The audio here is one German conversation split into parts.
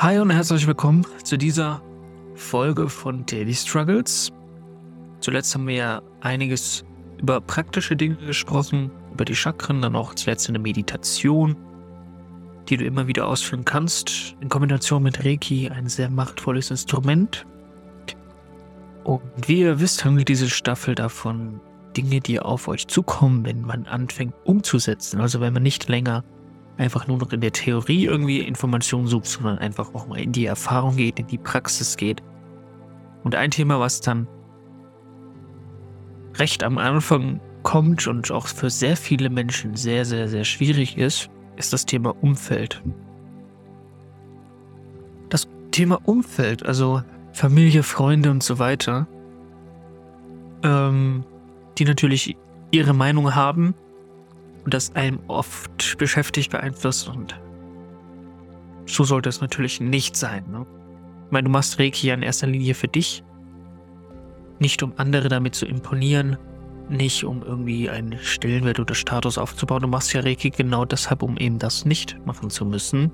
Hi und herzlich willkommen zu dieser Folge von Daily Struggles. Zuletzt haben wir ja einiges über praktische Dinge gesprochen, über die Chakren, dann auch zuletzt eine Meditation, die du immer wieder ausführen kannst, in Kombination mit Reiki, ein sehr machtvolles Instrument. Und wie ihr wisst, handelt diese Staffel davon, Dinge, die auf euch zukommen, wenn man anfängt umzusetzen. Also wenn man nicht länger einfach nur noch in der Theorie irgendwie Informationen sucht, sondern einfach auch mal in die Erfahrung geht, in die Praxis geht. Und ein Thema, was dann recht am Anfang kommt und auch für sehr viele Menschen sehr, sehr, sehr schwierig ist, ist das Thema Umfeld. Das Thema Umfeld, also Familie, Freunde und so weiter, ähm, die natürlich ihre Meinung haben und das einem oft beschäftigt, beeinflusst und so sollte es natürlich nicht sein. Ne? Ich meine, du machst Reiki ja in erster Linie für dich, nicht um andere damit zu imponieren, nicht um irgendwie einen Stellenwert oder Status aufzubauen. Du machst ja Reiki genau deshalb, um eben das nicht machen zu müssen,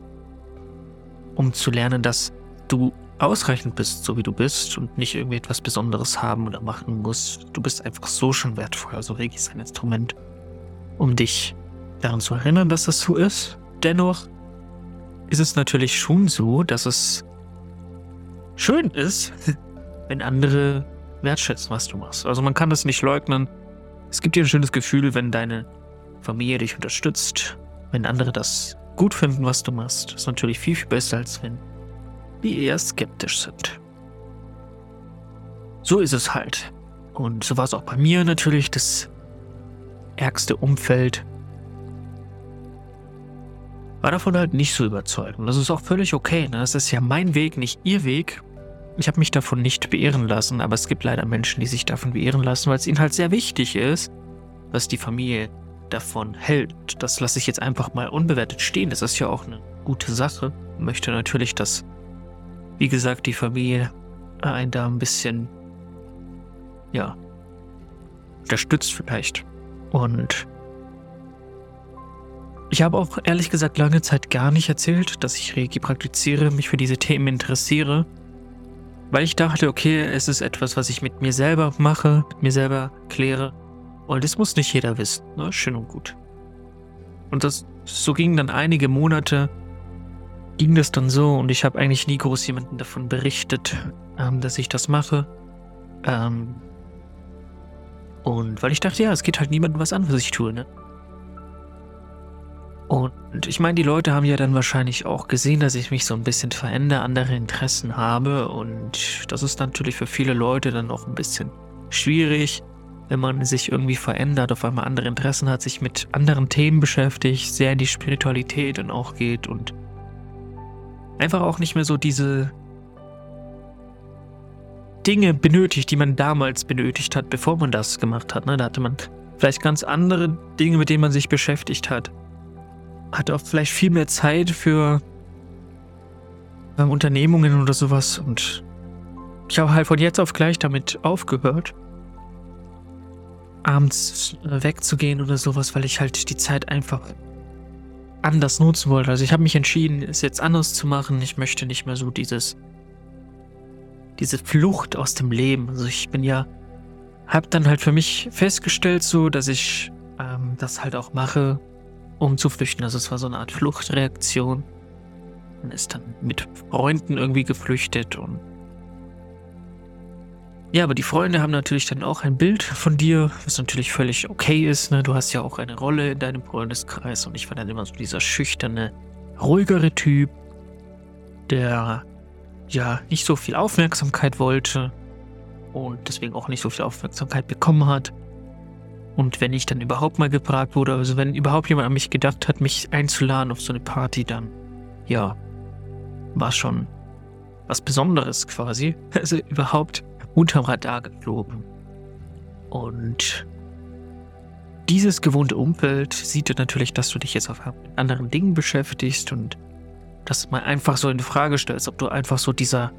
um zu lernen, dass du ausreichend bist, so wie du bist und nicht irgendwie etwas Besonderes haben oder machen musst. Du bist einfach so schon wertvoll. Also Reiki ist ein Instrument, um dich daran zu erinnern, dass das so ist. Dennoch ist es natürlich schon so, dass es schön ist, wenn andere wertschätzen, was du machst. Also man kann das nicht leugnen. Es gibt dir ein schönes Gefühl, wenn deine Familie dich unterstützt, wenn andere das gut finden, was du machst. Das ist natürlich viel, viel besser, als wenn die eher skeptisch sind. So ist es halt. Und so war es auch bei mir natürlich. Das ärgste Umfeld war davon halt nicht so überzeugt. Und das ist auch völlig okay. Ne? Das ist ja mein Weg, nicht ihr Weg. Ich habe mich davon nicht beehren lassen, aber es gibt leider Menschen, die sich davon beehren lassen, weil es ihnen halt sehr wichtig ist, was die Familie davon hält. Das lasse ich jetzt einfach mal unbewertet stehen. Das ist ja auch eine gute Sache. Ich möchte natürlich, dass, wie gesagt, die Familie einen da ein bisschen, ja, unterstützt vielleicht. Und ich habe auch ehrlich gesagt lange Zeit gar nicht erzählt, dass ich Reiki praktiziere, mich für diese Themen interessiere, weil ich dachte, okay, es ist etwas, was ich mit mir selber mache, mit mir selber kläre. Und das muss nicht jeder wissen, ne? Schön und gut. Und das, so ging dann einige Monate, ging das dann so und ich habe eigentlich nie groß jemanden davon berichtet, ähm, dass ich das mache. Ähm, und weil ich dachte, ja, es geht halt niemandem was an, was ich tue, ne? Und ich meine, die Leute haben ja dann wahrscheinlich auch gesehen, dass ich mich so ein bisschen verändere, andere Interessen habe. Und das ist natürlich für viele Leute dann auch ein bisschen schwierig, wenn man sich irgendwie verändert, auf einmal andere Interessen hat, sich mit anderen Themen beschäftigt, sehr in die Spiritualität dann auch geht und einfach auch nicht mehr so diese Dinge benötigt, die man damals benötigt hat, bevor man das gemacht hat. Ne? Da hatte man vielleicht ganz andere Dinge, mit denen man sich beschäftigt hat. Hatte auch vielleicht viel mehr Zeit für ähm, Unternehmungen oder sowas. Und ich habe halt von jetzt auf gleich damit aufgehört, abends äh, wegzugehen oder sowas, weil ich halt die Zeit einfach anders nutzen wollte. Also ich habe mich entschieden, es jetzt anders zu machen. Ich möchte nicht mehr so dieses diese Flucht aus dem Leben. Also ich bin ja, habe dann halt für mich festgestellt, so, dass ich ähm, das halt auch mache, um zu flüchten. Also es war so eine Art Fluchtreaktion. Man ist dann mit Freunden irgendwie geflüchtet und ja, aber die Freunde haben natürlich dann auch ein Bild von dir, was natürlich völlig okay ist. Ne? Du hast ja auch eine Rolle in deinem Freundeskreis und ich war dann immer so dieser schüchterne, ruhigere Typ, der ja nicht so viel Aufmerksamkeit wollte und deswegen auch nicht so viel Aufmerksamkeit bekommen hat. Und wenn ich dann überhaupt mal gefragt wurde, also wenn überhaupt jemand an mich gedacht hat, mich einzuladen auf so eine Party, dann ja, war schon was Besonderes quasi. Also überhaupt unterm Radar geflogen. Und dieses gewohnte Umfeld sieht natürlich, dass du dich jetzt auf anderen Dingen beschäftigst und das mal einfach so in Frage stellst, ob du einfach so dieser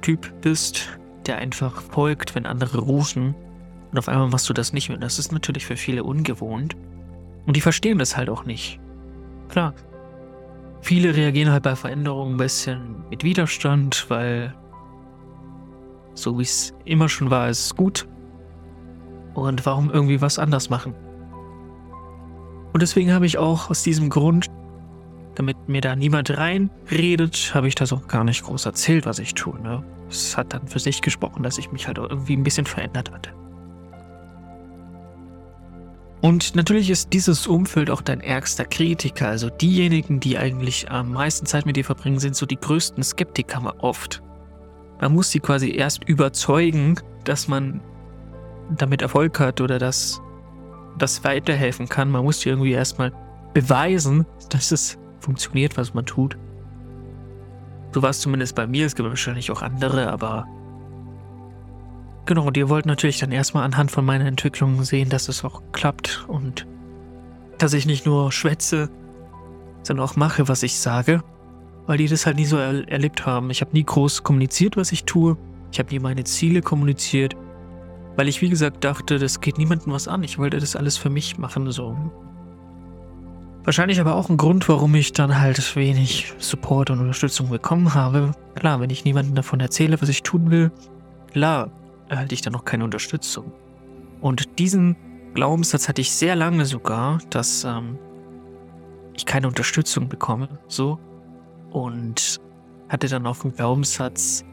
Typ bist, der einfach folgt, wenn andere rufen. Und auf einmal machst du das nicht mehr. Das ist natürlich für viele ungewohnt. Und die verstehen das halt auch nicht. Klar. viele reagieren halt bei Veränderungen ein bisschen mit Widerstand, weil so wie es immer schon war, ist gut. Und warum irgendwie was anders machen? Und deswegen habe ich auch aus diesem Grund, damit mir da niemand reinredet, habe ich das auch gar nicht groß erzählt, was ich tue. Ne? Es hat dann für sich gesprochen, dass ich mich halt irgendwie ein bisschen verändert hatte. Und natürlich ist dieses Umfeld auch dein ärgster Kritiker. Also diejenigen, die eigentlich am meisten Zeit mit dir verbringen, sind so die größten Skeptiker oft. Man muss sie quasi erst überzeugen, dass man damit Erfolg hat oder dass das weiterhelfen kann. Man muss sie irgendwie erstmal beweisen, dass es funktioniert, was man tut. So war es zumindest bei mir. Es gibt wahrscheinlich auch andere, aber Genau, und ihr wollt natürlich dann erstmal anhand von meiner Entwicklung sehen, dass es auch klappt und dass ich nicht nur schwätze, sondern auch mache, was ich sage, weil die das halt nie so er erlebt haben. Ich habe nie groß kommuniziert, was ich tue. Ich habe nie meine Ziele kommuniziert, weil ich, wie gesagt, dachte, das geht niemandem was an. Ich wollte das alles für mich machen, so. Wahrscheinlich aber auch ein Grund, warum ich dann halt wenig Support und Unterstützung bekommen habe. Klar, wenn ich niemandem davon erzähle, was ich tun will, klar, erhalte ich dann noch keine Unterstützung. Und diesen Glaubenssatz hatte ich sehr lange sogar, dass ähm, ich keine Unterstützung bekomme, so. Und hatte dann auch den Glaubenssatz,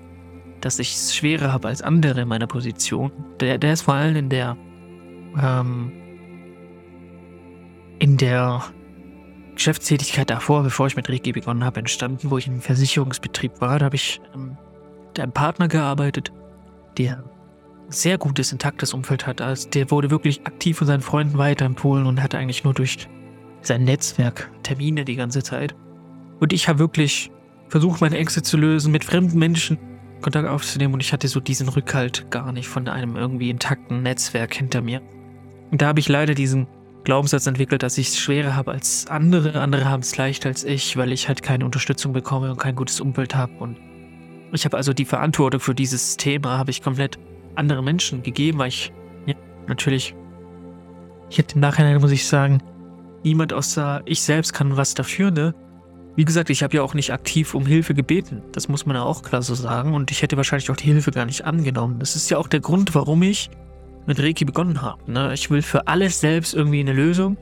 dass ich es schwerer habe als andere in meiner Position. Der, der ist vor allem in der, ähm, in der Geschäftstätigkeit davor, bevor ich mit Reiki begonnen habe, entstanden, wo ich im Versicherungsbetrieb war. Da habe ich ähm, mit einem Partner gearbeitet, der sehr gutes, intaktes Umfeld hat. Also der wurde wirklich aktiv von seinen Freunden weiterempfohlen und hatte eigentlich nur durch sein Netzwerk Termine die ganze Zeit. Und ich habe wirklich versucht, meine Ängste zu lösen, mit fremden Menschen Kontakt aufzunehmen und ich hatte so diesen Rückhalt gar nicht von einem irgendwie intakten Netzwerk hinter mir. Und da habe ich leider diesen Glaubenssatz entwickelt, dass ich es schwerer habe als andere. Andere haben es leichter als ich, weil ich halt keine Unterstützung bekomme und kein gutes Umfeld habe. Und ich habe also die Verantwortung für dieses Thema habe ich komplett andere Menschen gegeben, weil ich ja, natürlich, ich hätte im Nachhinein, muss ich sagen, niemand außer ich selbst kann was dafür, ne? Wie gesagt, ich habe ja auch nicht aktiv um Hilfe gebeten. Das muss man ja auch klar so sagen. Und ich hätte wahrscheinlich auch die Hilfe gar nicht angenommen. Das ist ja auch der Grund, warum ich mit Reiki begonnen habe. Ne? Ich will für alles selbst irgendwie eine Lösung.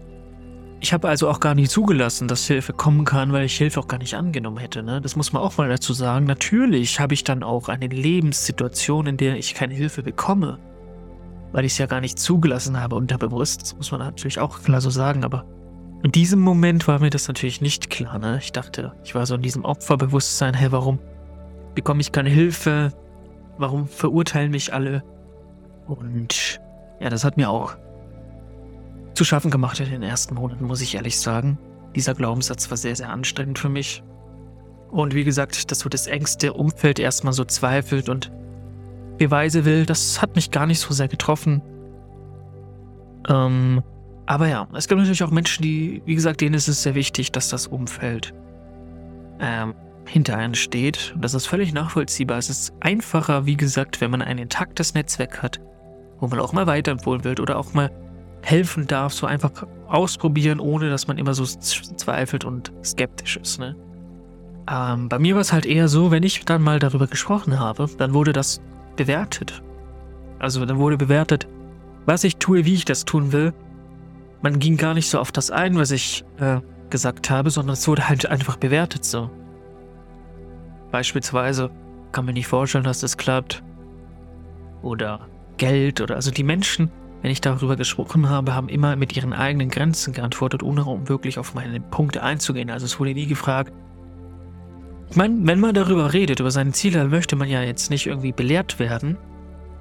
Ich habe also auch gar nicht zugelassen, dass Hilfe kommen kann, weil ich Hilfe auch gar nicht angenommen hätte. Ne? Das muss man auch mal dazu sagen. Natürlich habe ich dann auch eine Lebenssituation, in der ich keine Hilfe bekomme, weil ich es ja gar nicht zugelassen habe unterbewusst. Das muss man natürlich auch klar so sagen. Aber in diesem Moment war mir das natürlich nicht klar. Ne? Ich dachte, ich war so in diesem Opferbewusstsein. Hey, warum bekomme ich keine Hilfe? Warum verurteilen mich alle? Und ja, das hat mir auch zu schaffen gemacht in den ersten Monaten, muss ich ehrlich sagen. Dieser Glaubenssatz war sehr, sehr anstrengend für mich. Und wie gesagt, dass so das engste Umfeld erstmal so zweifelt und Beweise will, das hat mich gar nicht so sehr getroffen. Ähm, aber ja, es gibt natürlich auch Menschen, die, wie gesagt, denen ist es sehr wichtig, dass das Umfeld ähm, hinter einem steht. Und das ist völlig nachvollziehbar. Es ist einfacher, wie gesagt, wenn man ein intaktes Netzwerk hat, wo man auch mal weiterempfohlen wird oder auch mal helfen darf, so einfach ausprobieren, ohne dass man immer so zweifelt und skeptisch ist. Ne? Ähm, bei mir war es halt eher so, wenn ich dann mal darüber gesprochen habe, dann wurde das bewertet. Also dann wurde bewertet, was ich tue, wie ich das tun will. Man ging gar nicht so auf das ein, was ich äh, gesagt habe, sondern es wurde halt einfach bewertet so. Beispielsweise kann man nicht vorstellen, dass das klappt. Oder Geld oder also die Menschen wenn ich darüber gesprochen habe, haben immer mit ihren eigenen Grenzen geantwortet, ohne wirklich auf meine Punkte einzugehen. Also es wurde nie gefragt. Ich meine, wenn man darüber redet, über seine Ziele, dann möchte man ja jetzt nicht irgendwie belehrt werden.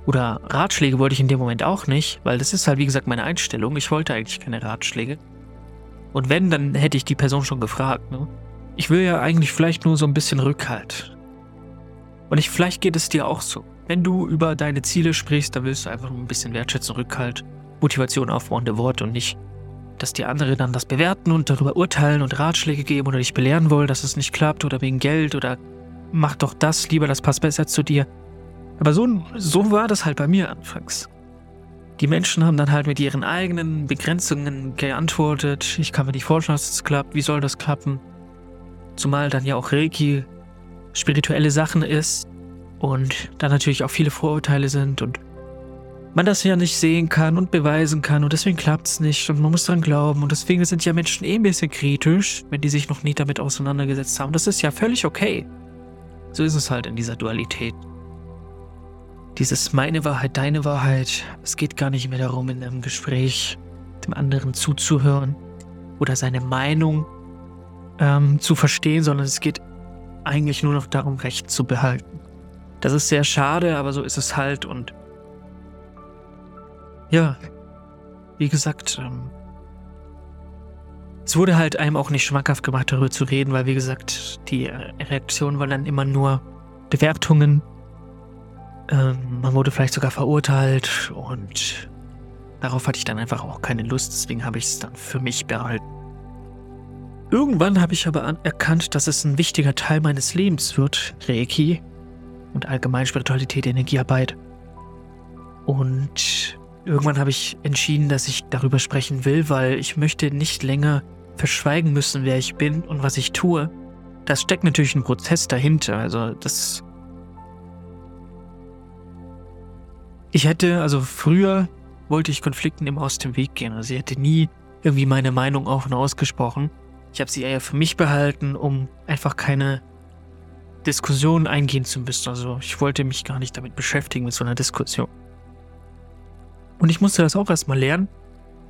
Oder Ratschläge wollte ich in dem Moment auch nicht, weil das ist halt, wie gesagt, meine Einstellung. Ich wollte eigentlich keine Ratschläge. Und wenn, dann hätte ich die Person schon gefragt. Ne? Ich will ja eigentlich vielleicht nur so ein bisschen Rückhalt. Und ich, vielleicht geht es dir auch so. Wenn du über deine Ziele sprichst, dann willst du einfach ein bisschen Wertschätzung, Rückhalt, Motivation aufbauende Worte und nicht, dass die anderen dann das bewerten und darüber urteilen und Ratschläge geben oder dich belehren wollen, dass es nicht klappt oder wegen Geld oder mach doch das lieber, das passt besser zu dir. Aber so, so war das halt bei mir anfangs. Die Menschen haben dann halt mit ihren eigenen Begrenzungen geantwortet. Ich kann mir nicht vorstellen, dass es klappt. Wie soll das klappen? Zumal dann ja auch Reiki spirituelle Sachen ist und da natürlich auch viele Vorurteile sind und man das ja nicht sehen kann und beweisen kann und deswegen klappt es nicht und man muss dran glauben und deswegen sind ja Menschen eh ein bisschen kritisch, wenn die sich noch nie damit auseinandergesetzt haben. Das ist ja völlig okay. So ist es halt in dieser Dualität. Dieses meine Wahrheit, deine Wahrheit, es geht gar nicht mehr darum, in einem Gespräch dem anderen zuzuhören oder seine Meinung ähm, zu verstehen, sondern es geht eigentlich nur noch darum, Recht zu behalten. Das ist sehr schade, aber so ist es halt und ja, wie gesagt, ähm, es wurde halt einem auch nicht schmackhaft gemacht, darüber zu reden, weil wie gesagt, die äh, Reaktionen waren dann immer nur Bewertungen. Ähm, man wurde vielleicht sogar verurteilt und darauf hatte ich dann einfach auch keine Lust, deswegen habe ich es dann für mich behalten. Irgendwann habe ich aber erkannt, dass es ein wichtiger Teil meines Lebens wird, Reiki und allgemein Spiritualität, Energiearbeit. Und irgendwann habe ich entschieden, dass ich darüber sprechen will, weil ich möchte nicht länger verschweigen müssen, wer ich bin und was ich tue. Das steckt natürlich ein Prozess dahinter. Also das. Ich hätte, also früher wollte ich Konflikten immer aus dem Weg gehen. Also ich hätte nie irgendwie meine Meinung offen ausgesprochen. Ich habe sie eher für mich behalten, um einfach keine Diskussion eingehen zu müssen. Also ich wollte mich gar nicht damit beschäftigen mit so einer Diskussion. Und ich musste das auch erstmal lernen,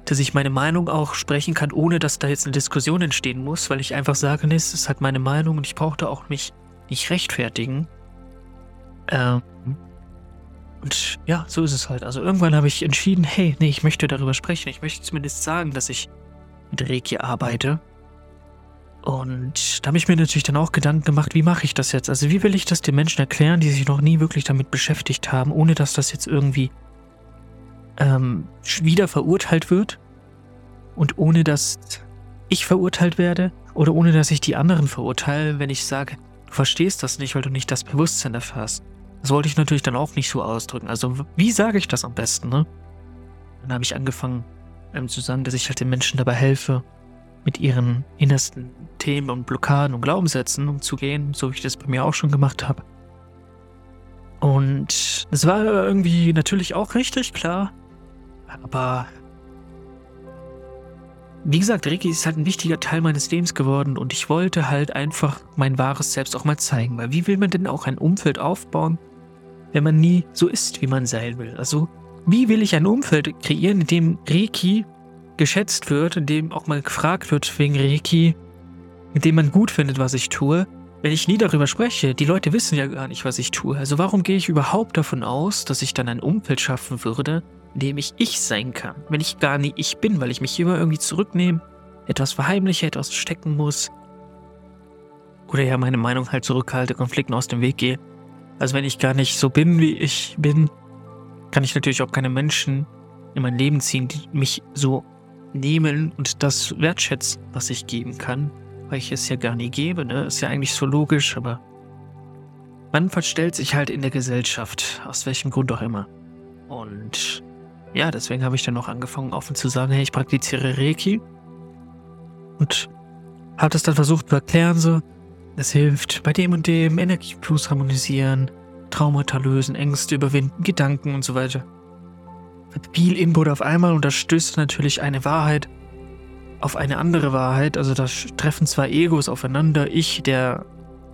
dass ich meine Meinung auch sprechen kann, ohne dass da jetzt eine Diskussion entstehen muss, weil ich einfach sage, nee, es ist halt meine Meinung und ich brauchte auch mich nicht rechtfertigen. Ähm, und ja, so ist es halt. Also irgendwann habe ich entschieden, hey, nee, ich möchte darüber sprechen. Ich möchte zumindest sagen, dass ich mit Reiki arbeite. Und da habe ich mir natürlich dann auch Gedanken gemacht, wie mache ich das jetzt? Also wie will ich das den Menschen erklären, die sich noch nie wirklich damit beschäftigt haben, ohne dass das jetzt irgendwie ähm, wieder verurteilt wird und ohne dass ich verurteilt werde oder ohne dass ich die anderen verurteile, wenn ich sage, du verstehst das nicht, weil du nicht das Bewusstsein hast. Das wollte ich natürlich dann auch nicht so ausdrücken. Also wie sage ich das am besten, ne? Dann habe ich angefangen ähm, zu sagen, dass ich halt den Menschen dabei helfe, mit ihren innersten Themen und Blockaden und Glaubenssätzen umzugehen, so wie ich das bei mir auch schon gemacht habe. Und es war irgendwie natürlich auch richtig klar, aber wie gesagt, Ricky ist halt ein wichtiger Teil meines Lebens geworden und ich wollte halt einfach mein wahres Selbst auch mal zeigen, weil wie will man denn auch ein Umfeld aufbauen, wenn man nie so ist, wie man sein will? Also, wie will ich ein Umfeld kreieren, in dem Reiki geschätzt wird, dem auch mal gefragt wird wegen Reiki, in dem man gut findet, was ich tue, wenn ich nie darüber spreche, die Leute wissen ja gar nicht, was ich tue. Also warum gehe ich überhaupt davon aus, dass ich dann ein Umfeld schaffen würde, in dem ich ich sein kann, wenn ich gar nie ich bin, weil ich mich immer irgendwie zurücknehme, etwas verheimliche, etwas stecken muss. Oder ja meine Meinung halt zurückhalte, Konflikten aus dem Weg gehe. Also wenn ich gar nicht so bin, wie ich bin, kann ich natürlich auch keine Menschen in mein Leben ziehen, die mich so nehmen und das wertschätzen, was ich geben kann, weil ich es ja gar nie gebe, ne? Ist ja eigentlich so logisch, aber man verstellt sich halt in der Gesellschaft, aus welchem Grund auch immer. Und ja, deswegen habe ich dann auch angefangen, offen zu sagen, hey, ich praktiziere Reiki. Und habe das dann versucht zu erklären, so, es hilft bei dem und dem, Energiefluss harmonisieren, Traumata lösen, Ängste überwinden, Gedanken und so weiter viel Input auf einmal und das stößt natürlich eine Wahrheit auf eine andere Wahrheit. Also da treffen zwei Egos aufeinander. Ich, der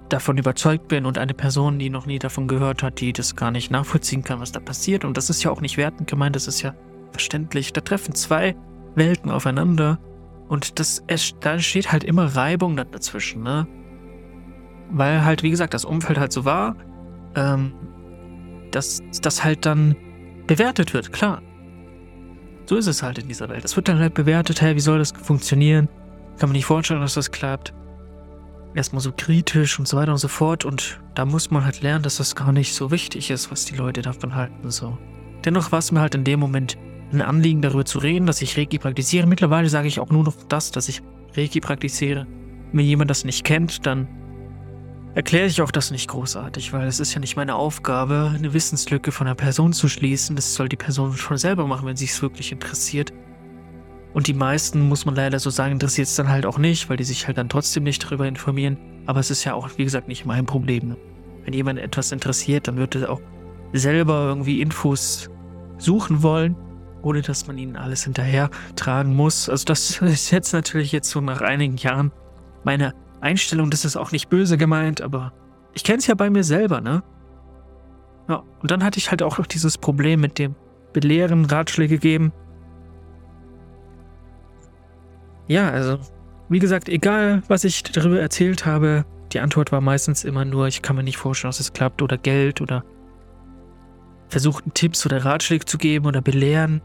davon überzeugt bin und eine Person, die noch nie davon gehört hat, die das gar nicht nachvollziehen kann, was da passiert. Und das ist ja auch nicht wertend gemeint, das ist ja verständlich. Da treffen zwei Welten aufeinander und das, es, da entsteht halt immer Reibung dazwischen, ne? Weil halt, wie gesagt, das Umfeld halt so war, ähm, dass das halt dann bewertet wird, klar. So ist es halt in dieser Welt. Es wird dann halt bewertet, hey, wie soll das funktionieren? Kann man nicht vorstellen, dass das klappt. Erstmal so kritisch und so weiter und so fort. Und da muss man halt lernen, dass das gar nicht so wichtig ist, was die Leute davon halten. So. Dennoch war es mir halt in dem Moment ein Anliegen, darüber zu reden, dass ich Reiki praktiziere. Mittlerweile sage ich auch nur noch das, dass ich Reiki praktiziere. Wenn jemand das nicht kennt, dann erkläre ich auch das nicht großartig, weil es ist ja nicht meine Aufgabe, eine Wissenslücke von einer Person zu schließen. Das soll die Person schon selber machen, wenn sie es wirklich interessiert. Und die meisten, muss man leider so sagen, interessiert es dann halt auch nicht, weil die sich halt dann trotzdem nicht darüber informieren. Aber es ist ja auch, wie gesagt, nicht mein Problem. Wenn jemand etwas interessiert, dann wird er auch selber irgendwie Infos suchen wollen, ohne dass man ihnen alles hinterher tragen muss. Also das ist jetzt natürlich jetzt so nach einigen Jahren meine Einstellung. Das ist auch nicht böse gemeint, aber ich kenne es ja bei mir selber, ne? Ja, und dann hatte ich halt auch noch dieses Problem mit dem Belehren, Ratschläge geben. Ja, also, wie gesagt, egal, was ich darüber erzählt habe, die Antwort war meistens immer nur, ich kann mir nicht vorstellen, dass es klappt oder Geld oder versuchten Tipps oder Ratschläge zu geben oder belehren.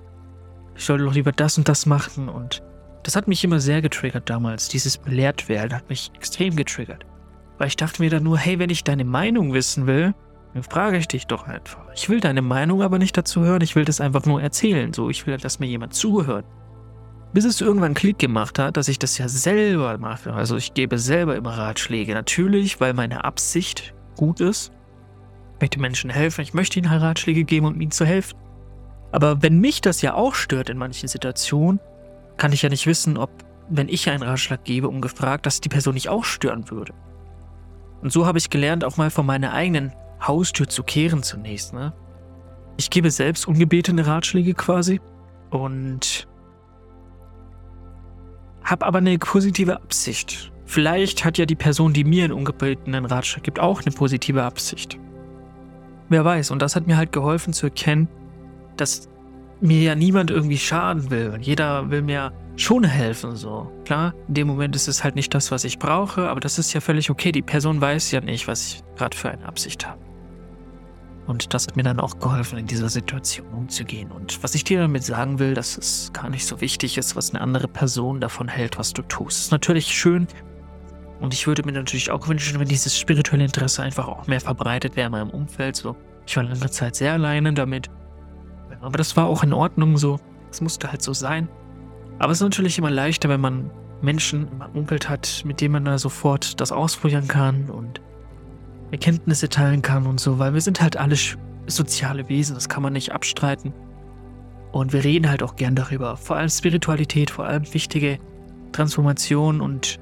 Ich sollte doch lieber das und das machen und das hat mich immer sehr getriggert damals. Dieses Belehrtwerden hat mich extrem getriggert. Weil ich dachte mir dann nur, hey, wenn ich deine Meinung wissen will, dann frage ich dich doch einfach. Ich will deine Meinung aber nicht dazu hören, ich will das einfach nur erzählen. So, ich will, dass mir jemand zuhört. Bis es irgendwann Klick gemacht hat, dass ich das ja selber mache. Also ich gebe selber immer Ratschläge. Natürlich, weil meine Absicht gut ist. Ich möchte Menschen helfen, ich möchte ihnen Ratschläge geben, um ihnen zu helfen. Aber wenn mich das ja auch stört in manchen Situationen, kann ich ja nicht wissen, ob, wenn ich einen Ratschlag gebe, ungefragt, dass die Person nicht auch stören würde. Und so habe ich gelernt, auch mal von meiner eigenen Haustür zu kehren zunächst. Ne? Ich gebe selbst ungebetene Ratschläge quasi und habe aber eine positive Absicht. Vielleicht hat ja die Person, die mir einen ungebetenen Ratschlag gibt, auch eine positive Absicht. Wer weiß, und das hat mir halt geholfen zu erkennen, dass mir ja niemand irgendwie schaden will. Jeder will mir schon helfen, so. Klar, in dem Moment ist es halt nicht das, was ich brauche, aber das ist ja völlig okay. Die Person weiß ja nicht, was ich gerade für eine Absicht habe. Und das hat mir dann auch geholfen, in dieser Situation umzugehen. Und was ich dir damit sagen will, dass es gar nicht so wichtig ist, was eine andere Person davon hält, was du tust. Ist natürlich schön. Und ich würde mir natürlich auch wünschen, wenn dieses spirituelle Interesse einfach auch mehr verbreitet wäre in meinem Umfeld. So, ich war lange Zeit sehr alleine damit. Aber das war auch in Ordnung so. Es musste halt so sein. Aber es ist natürlich immer leichter, wenn man Menschen im Umfeld hat, mit denen man da sofort das ausprobieren kann und Erkenntnisse teilen kann und so, weil wir sind halt alle soziale Wesen, das kann man nicht abstreiten. Und wir reden halt auch gern darüber. Vor allem Spiritualität, vor allem wichtige Transformation und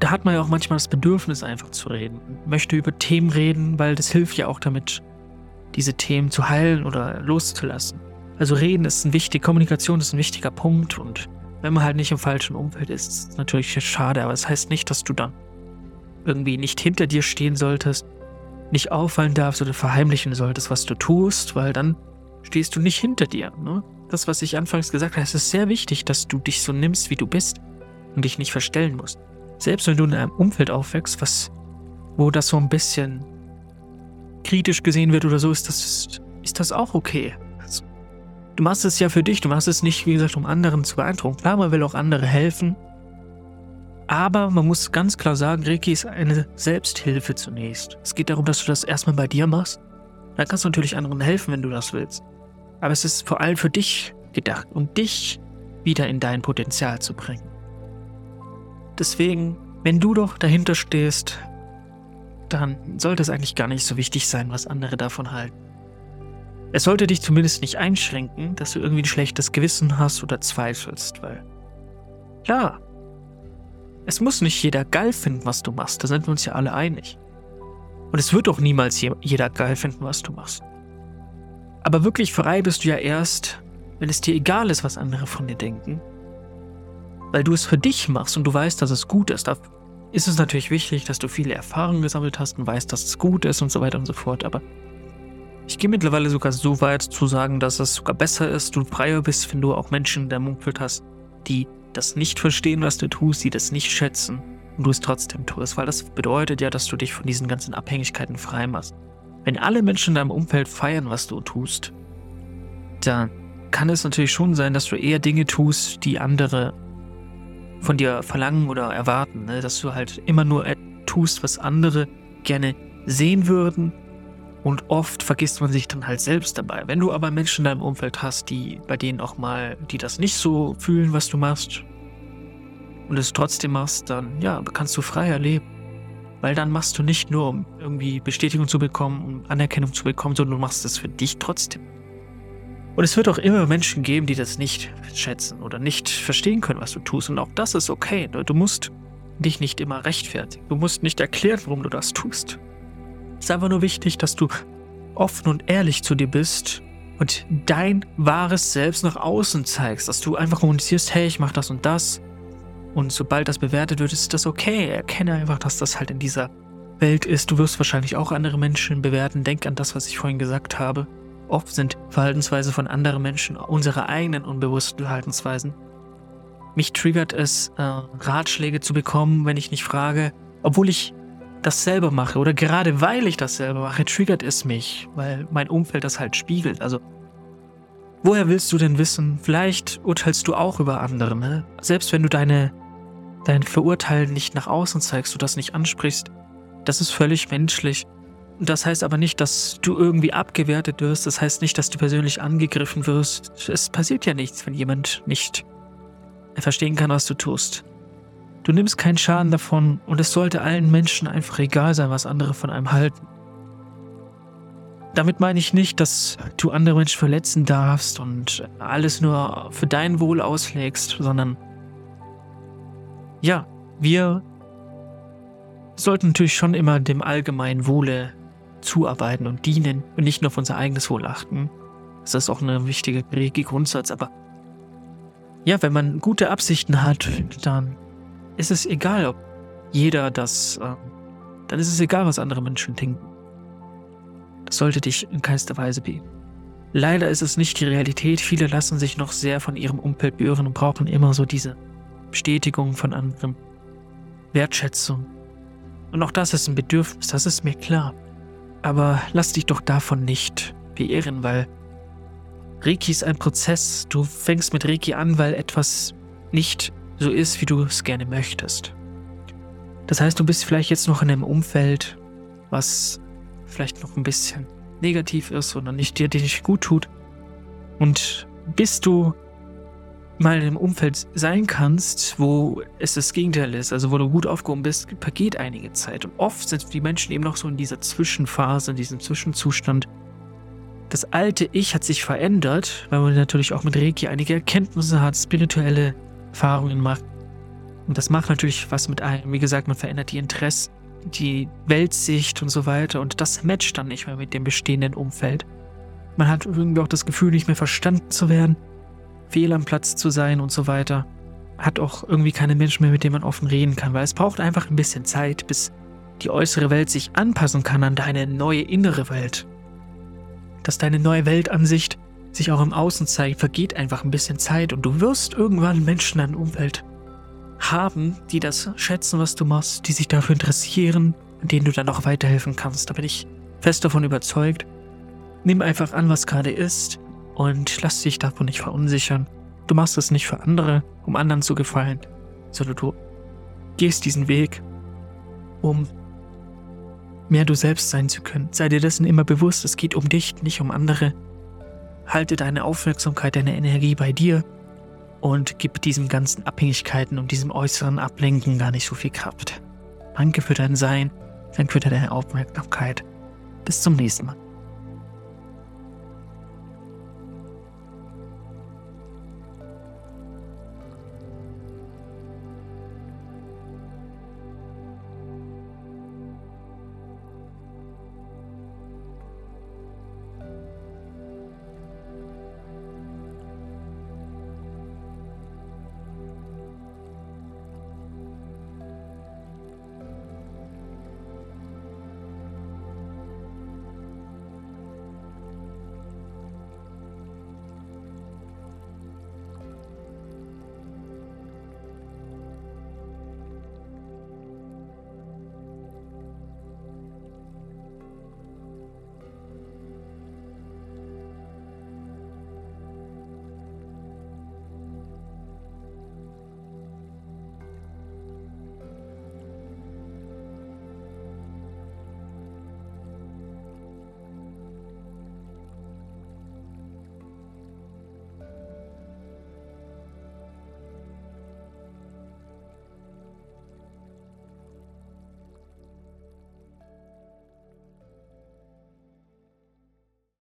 da hat man ja auch manchmal das Bedürfnis einfach zu reden. Möchte über Themen reden, weil das hilft ja auch damit, diese Themen zu heilen oder loszulassen. Also reden ist ein wichtig, Kommunikation ist ein wichtiger Punkt und wenn man halt nicht im falschen Umfeld ist, ist es natürlich schade, aber es das heißt nicht, dass du dann irgendwie nicht hinter dir stehen solltest, nicht auffallen darfst oder verheimlichen solltest, was du tust, weil dann stehst du nicht hinter dir. Ne? Das, was ich anfangs gesagt habe, es ist sehr wichtig, dass du dich so nimmst, wie du bist und dich nicht verstellen musst. Selbst wenn du in einem Umfeld aufwächst, was, wo das so ein bisschen kritisch gesehen wird oder so, ist das, ist das auch okay. Also, du machst es ja für dich, du machst es nicht, wie gesagt, um anderen zu beeindrucken. Klar, man will auch andere helfen, aber man muss ganz klar sagen, Reiki ist eine Selbsthilfe zunächst. Es geht darum, dass du das erstmal bei dir machst. Dann kannst du natürlich anderen helfen, wenn du das willst. Aber es ist vor allem für dich gedacht, um dich wieder in dein Potenzial zu bringen. Deswegen, wenn du doch dahinter stehst, dann sollte es eigentlich gar nicht so wichtig sein, was andere davon halten. Es sollte dich zumindest nicht einschränken, dass du irgendwie ein schlechtes Gewissen hast oder zweifelst, weil klar, es muss nicht jeder geil finden, was du machst. Da sind wir uns ja alle einig. Und es wird auch niemals jeder geil finden, was du machst. Aber wirklich frei bist du ja erst, wenn es dir egal ist, was andere von dir denken. Weil du es für dich machst und du weißt, dass es gut ist. Ist es natürlich wichtig, dass du viele Erfahrungen gesammelt hast und weißt, dass es gut ist und so weiter und so fort. Aber ich gehe mittlerweile sogar so weit zu sagen, dass es sogar besser ist, du freier bist, wenn du auch Menschen in deinem Umfeld hast, die das nicht verstehen, was du tust, die das nicht schätzen und du es trotzdem tust, weil das bedeutet ja, dass du dich von diesen ganzen Abhängigkeiten frei machst. Wenn alle Menschen in deinem Umfeld feiern, was du tust, dann kann es natürlich schon sein, dass du eher Dinge tust, die andere von dir verlangen oder erwarten. Ne? Dass du halt immer nur tust, was andere gerne sehen würden und oft vergisst man sich dann halt selbst dabei. Wenn du aber Menschen in deinem Umfeld hast, die bei denen auch mal, die das nicht so fühlen, was du machst, und es trotzdem machst, dann ja, kannst du freier leben. Weil dann machst du nicht nur, um irgendwie Bestätigung zu bekommen, um Anerkennung zu bekommen, sondern du machst es für dich trotzdem. Und es wird auch immer Menschen geben, die das nicht schätzen oder nicht verstehen können, was du tust. Und auch das ist okay. Du musst dich nicht immer rechtfertigen. Du musst nicht erklären, warum du das tust. Es ist einfach nur wichtig, dass du offen und ehrlich zu dir bist und dein wahres Selbst nach außen zeigst, dass du einfach kommunizierst, hey, ich mach das und das. Und sobald das bewertet wird, ist das okay. Erkenne einfach, dass das halt in dieser Welt ist. Du wirst wahrscheinlich auch andere Menschen bewerten. Denk an das, was ich vorhin gesagt habe. Oft sind Verhaltensweisen von anderen Menschen unsere eigenen unbewussten Verhaltensweisen. Mich triggert es, äh, Ratschläge zu bekommen, wenn ich nicht frage, obwohl ich das selber mache oder gerade weil ich das selber mache, triggert es mich, weil mein Umfeld das halt spiegelt. Also, woher willst du denn wissen? Vielleicht urteilst du auch über andere, ne? Selbst wenn du deine, dein Verurteilen nicht nach außen zeigst, du das nicht ansprichst, das ist völlig menschlich. Das heißt aber nicht, dass du irgendwie abgewertet wirst. Das heißt nicht, dass du persönlich angegriffen wirst. Es passiert ja nichts, wenn jemand nicht verstehen kann, was du tust. Du nimmst keinen Schaden davon und es sollte allen Menschen einfach egal sein, was andere von einem halten. Damit meine ich nicht, dass du andere Menschen verletzen darfst und alles nur für dein Wohl auslegst, sondern ja, wir sollten natürlich schon immer dem allgemeinen Wohle zuarbeiten und dienen und nicht nur auf unser eigenes Wohl achten. Das ist auch eine wichtige Grundsatz, aber ja, wenn man gute Absichten hat, dann ist es egal, ob jeder das, äh, dann ist es egal, was andere Menschen denken. Das sollte dich in keinster Weise be. Leider ist es nicht die Realität. Viele lassen sich noch sehr von ihrem Umfeld beirren und brauchen immer so diese Bestätigung von anderen, Wertschätzung. Und auch das ist ein Bedürfnis, das ist mir klar. Aber lass dich doch davon nicht beirren, weil Reiki ist ein Prozess. Du fängst mit Reiki an, weil etwas nicht so ist, wie du es gerne möchtest. Das heißt, du bist vielleicht jetzt noch in einem Umfeld, was vielleicht noch ein bisschen negativ ist oder nicht dir, nicht gut tut. Und bis du mal in einem Umfeld sein kannst, wo es das Gegenteil ist, also wo du gut aufgehoben bist, vergeht einige Zeit. Und oft sind die Menschen eben noch so in dieser Zwischenphase, in diesem Zwischenzustand. Das alte Ich hat sich verändert, weil man natürlich auch mit Reiki einige Erkenntnisse hat, spirituelle Erfahrungen macht. Und das macht natürlich was mit einem. Wie gesagt, man verändert die Interessen, die Weltsicht und so weiter. Und das matcht dann nicht mehr mit dem bestehenden Umfeld. Man hat irgendwie auch das Gefühl, nicht mehr verstanden zu werden, fehl am Platz zu sein und so weiter. Hat auch irgendwie keine Menschen mehr, mit denen man offen reden kann, weil es braucht einfach ein bisschen Zeit, bis die äußere Welt sich anpassen kann an deine neue innere Welt. Dass deine neue Weltansicht sich auch im Außen zeigt, vergeht einfach ein bisschen Zeit und du wirst irgendwann Menschen deinem Umfeld haben, die das schätzen, was du machst, die sich dafür interessieren, denen du dann auch weiterhelfen kannst. Da bin ich fest davon überzeugt. Nimm einfach an, was gerade ist und lass dich davon nicht verunsichern. Du machst es nicht für andere, um anderen zu gefallen, sondern du gehst diesen Weg, um mehr du selbst sein zu können. Sei dir dessen immer bewusst, es geht um dich, nicht um andere. Halte deine Aufmerksamkeit, deine Energie bei dir und gib diesen ganzen Abhängigkeiten und diesem äußeren Ablenken gar nicht so viel Kraft. Danke für dein Sein, danke für deine Aufmerksamkeit. Bis zum nächsten Mal.